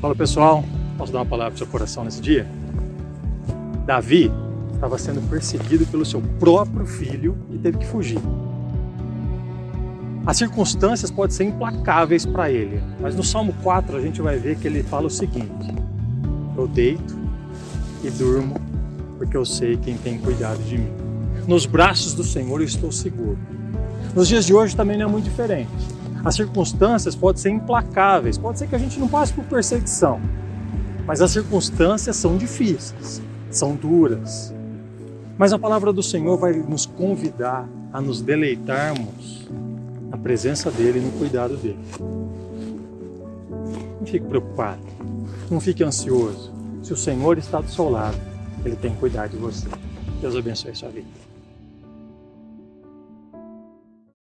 Fala pessoal, posso dar uma palavra para o seu coração nesse dia? Davi estava sendo perseguido pelo seu próprio filho e teve que fugir. As circunstâncias podem ser implacáveis para ele, mas no Salmo 4 a gente vai ver que ele fala o seguinte: Eu deito e durmo porque eu sei quem tem cuidado de mim. Nos braços do Senhor eu estou seguro. Nos dias de hoje também não é muito diferente. As circunstâncias podem ser implacáveis, pode ser que a gente não passe por perseguição, mas as circunstâncias são difíceis, são duras. Mas a palavra do Senhor vai nos convidar a nos deleitarmos na presença dEle e no cuidado dEle. Não fique preocupado, não fique ansioso. Se o Senhor está do seu lado, Ele tem cuidado de você. Deus abençoe sua vida.